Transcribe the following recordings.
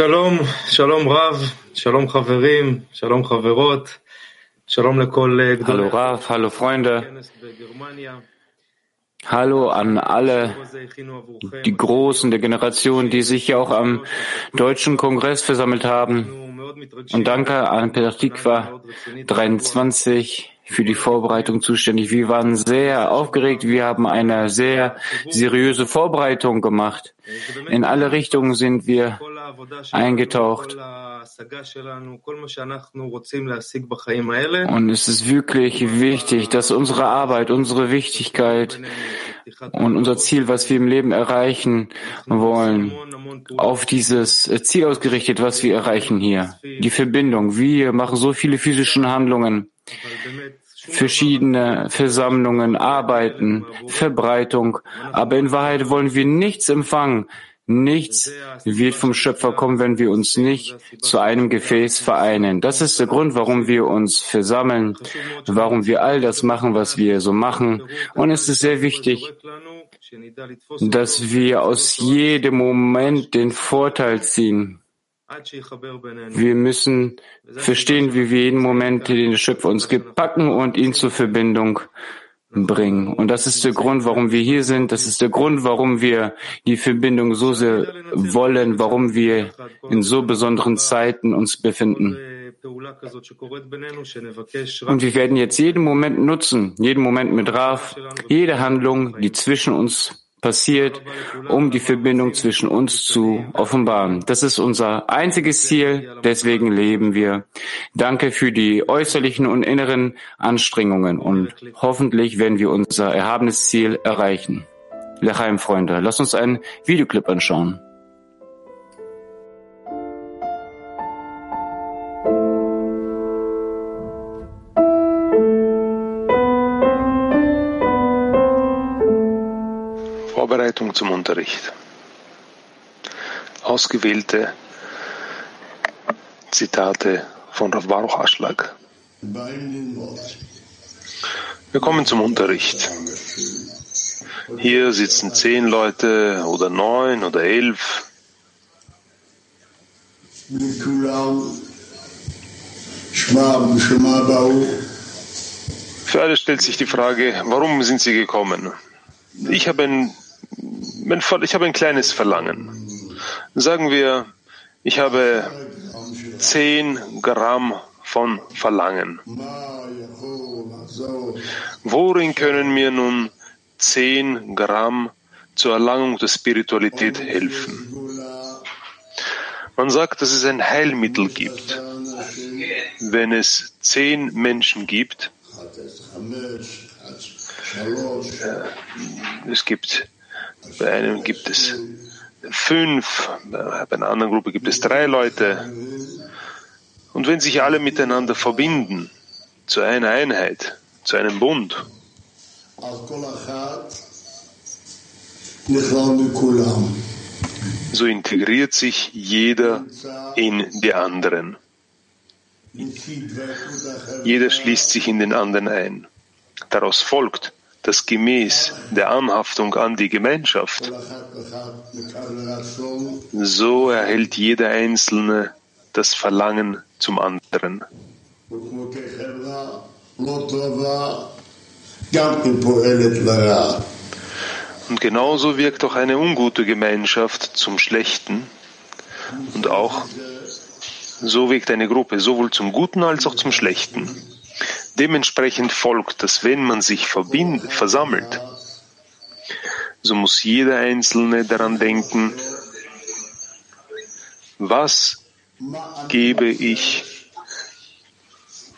שלום, שלום רב, שלום חברים, שלום חברות, שלום לכל גדולי Hallo Rav, hallo Freunde, hallo an alle die Großen der Generation, die sich hier auch am Deutschen Kongress versammelt haben. Und danke an Petah 23 für die Vorbereitung zuständig. Wir waren sehr aufgeregt. Wir haben eine sehr seriöse Vorbereitung gemacht. In alle Richtungen sind wir eingetaucht. Und es ist wirklich wichtig, dass unsere Arbeit, unsere Wichtigkeit und unser Ziel, was wir im Leben erreichen wollen, auf dieses Ziel ausgerichtet, was wir erreichen hier. Die Verbindung. Wir machen so viele physische Handlungen verschiedene Versammlungen, Arbeiten, Verbreitung. Aber in Wahrheit wollen wir nichts empfangen. Nichts wird vom Schöpfer kommen, wenn wir uns nicht zu einem Gefäß vereinen. Das ist der Grund, warum wir uns versammeln, warum wir all das machen, was wir so machen. Und es ist sehr wichtig, dass wir aus jedem Moment den Vorteil ziehen. Wir müssen verstehen, wie wir jeden Moment, den der Schöpfer uns gibt, packen und ihn zur Verbindung bringen. Und das ist der Grund, warum wir hier sind. Das ist der Grund, warum wir die Verbindung so sehr wollen, warum wir in so besonderen Zeiten uns befinden. Und wir werden jetzt jeden Moment nutzen, jeden Moment mit Raf, jede Handlung, die zwischen uns passiert, um die Verbindung zwischen uns zu offenbaren. Das ist unser einziges Ziel, deswegen leben wir. Danke für die äußerlichen und inneren Anstrengungen und hoffentlich werden wir unser erhabenes Ziel erreichen. Lechaim, Freunde, lasst uns einen Videoclip anschauen. Vorbereitung zum Unterricht. Ausgewählte Zitate von Rav Baruch Aschlag. Wir kommen zum Unterricht. Hier sitzen zehn Leute oder neun oder elf. Für alle stellt sich die Frage, warum sind sie gekommen? Ich habe ein ich habe ein kleines Verlangen. Sagen wir, ich habe 10 Gramm von Verlangen. Worin können mir nun 10 Gramm zur Erlangung der Spiritualität helfen? Man sagt, dass es ein Heilmittel gibt. Wenn es zehn Menschen gibt, es gibt bei einem gibt es fünf, bei einer anderen Gruppe gibt es drei Leute. Und wenn sich alle miteinander verbinden zu einer Einheit, zu einem Bund, so integriert sich jeder in die anderen. Jeder schließt sich in den anderen ein. Daraus folgt, dass gemäß der Anhaftung an die Gemeinschaft, so erhält jeder Einzelne das Verlangen zum anderen. Und genauso wirkt auch eine ungute Gemeinschaft zum Schlechten und auch so wirkt eine Gruppe sowohl zum Guten als auch zum Schlechten. Dementsprechend folgt, dass wenn man sich verbind, versammelt, so muss jeder Einzelne daran denken, was gebe ich,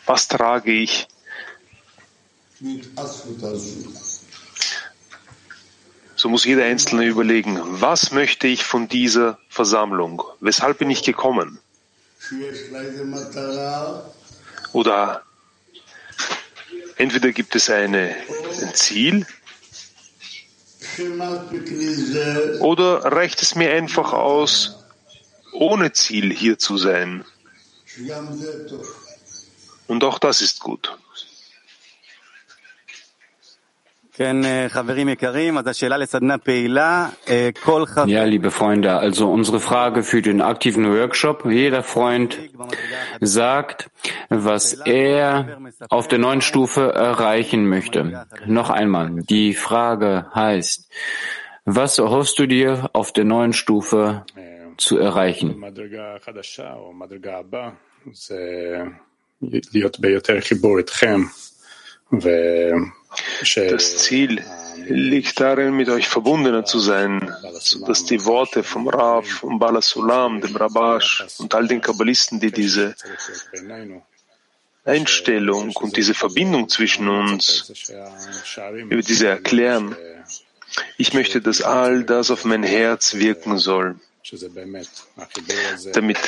was trage ich so muss jeder Einzelne überlegen, was möchte ich von dieser Versammlung? Weshalb bin ich gekommen? Oder Entweder gibt es eine, ein Ziel oder reicht es mir einfach aus, ohne Ziel hier zu sein. Und auch das ist gut. Ja, liebe Freunde, also unsere Frage für den aktiven Workshop. Jeder Freund sagt, was er auf der neuen Stufe erreichen möchte. Noch einmal, die Frage heißt, was erhoffst du dir auf der neuen Stufe zu erreichen? Das Ziel liegt darin, mit euch verbundener zu sein, sodass die Worte vom Rav, und Balasulam, dem Rabash und all den Kabbalisten, die diese Einstellung und diese Verbindung zwischen uns über diese erklären, ich möchte, dass all das auf mein Herz wirken soll damit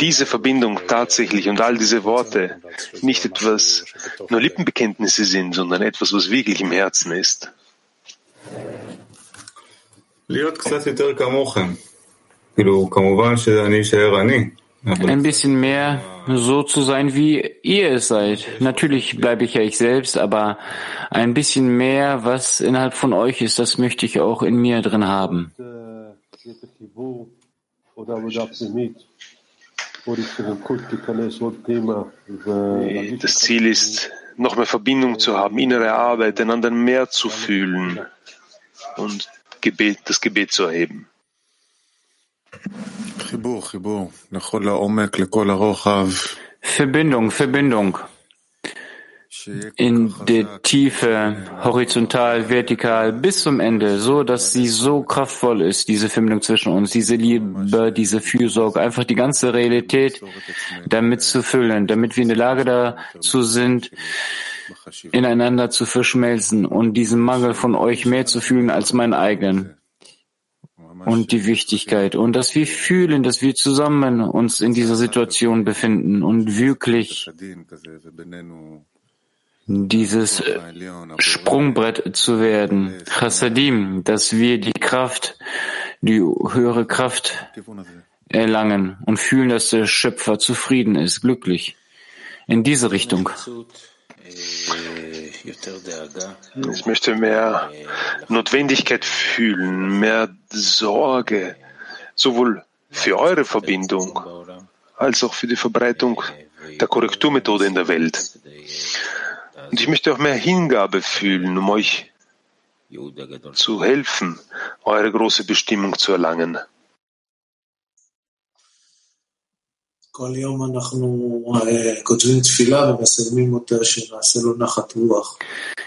diese Verbindung tatsächlich und all diese Worte nicht etwas nur Lippenbekenntnisse sind, sondern etwas, was wirklich im Herzen ist. Ein bisschen mehr so zu sein, wie ihr es seid. Natürlich bleibe ich ja ich selbst, aber ein bisschen mehr, was innerhalb von euch ist, das möchte ich auch in mir drin haben. Das Ziel ist, noch mehr Verbindung zu haben, innere Arbeit, den anderen mehr zu fühlen und Gebet, das Gebet zu erheben. Verbindung, Verbindung in der Tiefe, horizontal, vertikal, bis zum Ende, so dass sie so kraftvoll ist, diese Verbindung zwischen uns, diese Liebe, diese Fürsorge, einfach die ganze Realität damit zu füllen, damit wir in der Lage dazu sind, ineinander zu verschmelzen und diesen Mangel von euch mehr zu fühlen als meinen eigenen. Und die Wichtigkeit. Und dass wir fühlen, dass wir zusammen uns in dieser Situation befinden und wirklich dieses Sprungbrett zu werden, Chassadim, dass wir die Kraft, die höhere Kraft erlangen und fühlen, dass der Schöpfer zufrieden ist, glücklich. In diese Richtung. Ich möchte mehr Notwendigkeit fühlen, mehr Sorge, sowohl für eure Verbindung als auch für die Verbreitung der Korrekturmethode in der Welt. Und ich möchte auch mehr Hingabe fühlen, um euch zu helfen, eure große Bestimmung zu erlangen.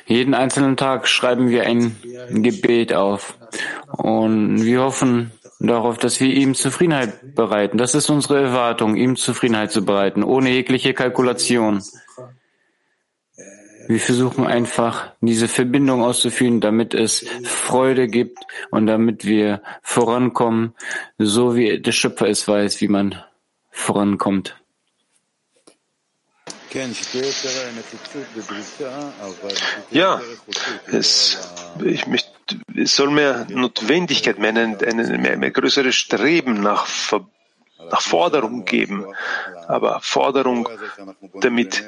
Jeden einzelnen Tag schreiben wir ein Gebet auf und wir hoffen darauf, dass wir ihm Zufriedenheit bereiten. Das ist unsere Erwartung, ihm Zufriedenheit zu bereiten, ohne jegliche Kalkulation. Wir versuchen einfach, diese Verbindung auszuführen, damit es Freude gibt und damit wir vorankommen, so wie der Schöpfer es weiß, wie man vorankommt. Ja, es, ich möchte, es soll mehr Notwendigkeit, mehr, ein, mehr, mehr größeres Streben nach, nach Forderung geben, aber Forderung, damit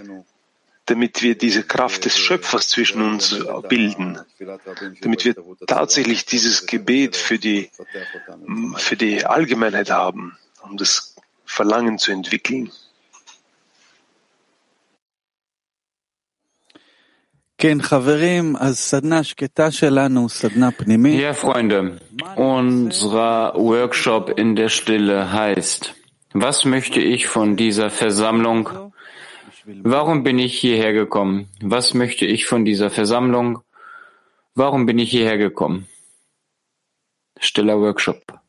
damit wir diese Kraft des Schöpfers zwischen uns bilden, damit wir tatsächlich dieses Gebet für die, für die Allgemeinheit haben, um das Verlangen zu entwickeln. Ja, Freunde, unser Workshop in der Stille heißt, was möchte ich von dieser Versammlung Warum bin ich hierher gekommen? Was möchte ich von dieser Versammlung? Warum bin ich hierher gekommen? Stiller Workshop.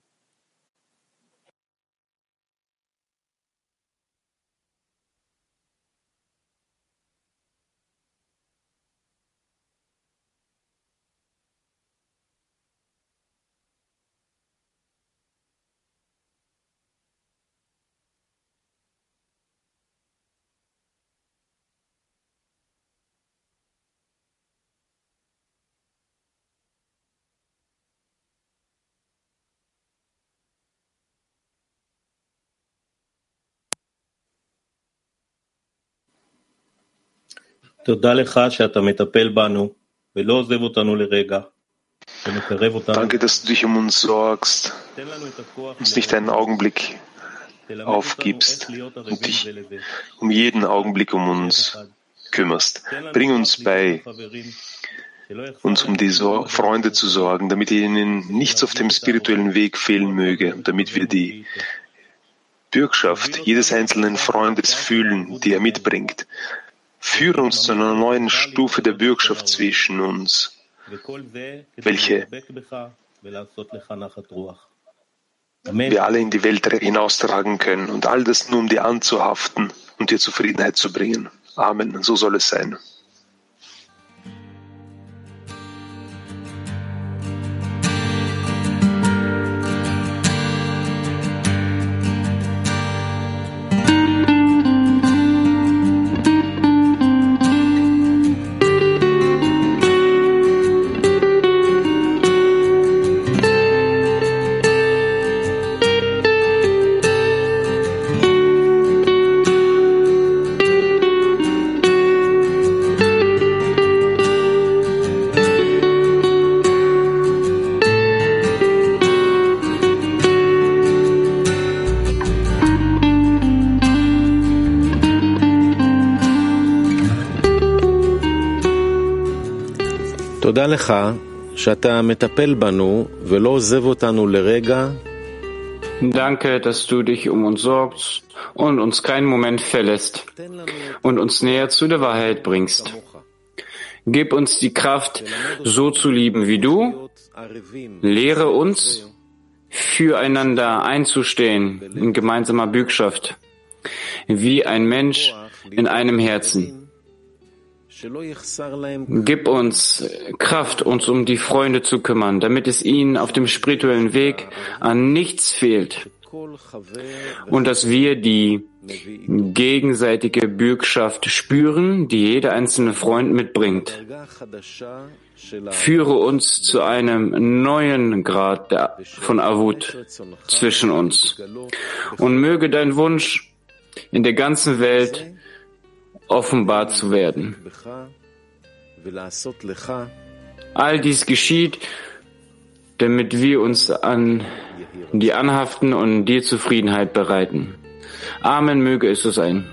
תודה לך שאתה מטפל בנו Danke, dass du dich um uns sorgst, uns nicht einen Augenblick aufgibst und dich um jeden Augenblick um uns kümmerst. Bring uns bei, uns um die Freunde zu sorgen, damit ihnen nichts auf dem spirituellen Weg fehlen möge, damit wir die Bürgschaft jedes einzelnen Freundes fühlen, die er mitbringt. Führe uns zu einer neuen Stufe der Bürgschaft zwischen uns, welche wir alle in die Welt hinaustragen können und all das nur um dir anzuhaften und dir Zufriedenheit zu bringen. Amen. So soll es sein. Danke, dass du dich um uns sorgst und uns keinen Moment verlässt und uns näher zu der Wahrheit bringst. Gib uns die Kraft, so zu lieben wie du. Lehre uns, füreinander einzustehen in gemeinsamer Bürgschaft, wie ein Mensch in einem Herzen. Gib uns Kraft, uns um die Freunde zu kümmern, damit es ihnen auf dem spirituellen Weg an nichts fehlt. Und dass wir die gegenseitige Bürgschaft spüren, die jeder einzelne Freund mitbringt. Führe uns zu einem neuen Grad von Avut zwischen uns. Und möge dein Wunsch in der ganzen Welt offenbart zu werden. All dies geschieht, damit wir uns an die anhaften und dir Zufriedenheit bereiten. Amen möge es so sein.